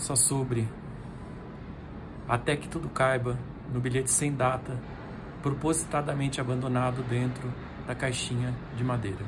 só sobre até que tudo caiba no bilhete sem data, propositadamente abandonado dentro da caixinha de madeira.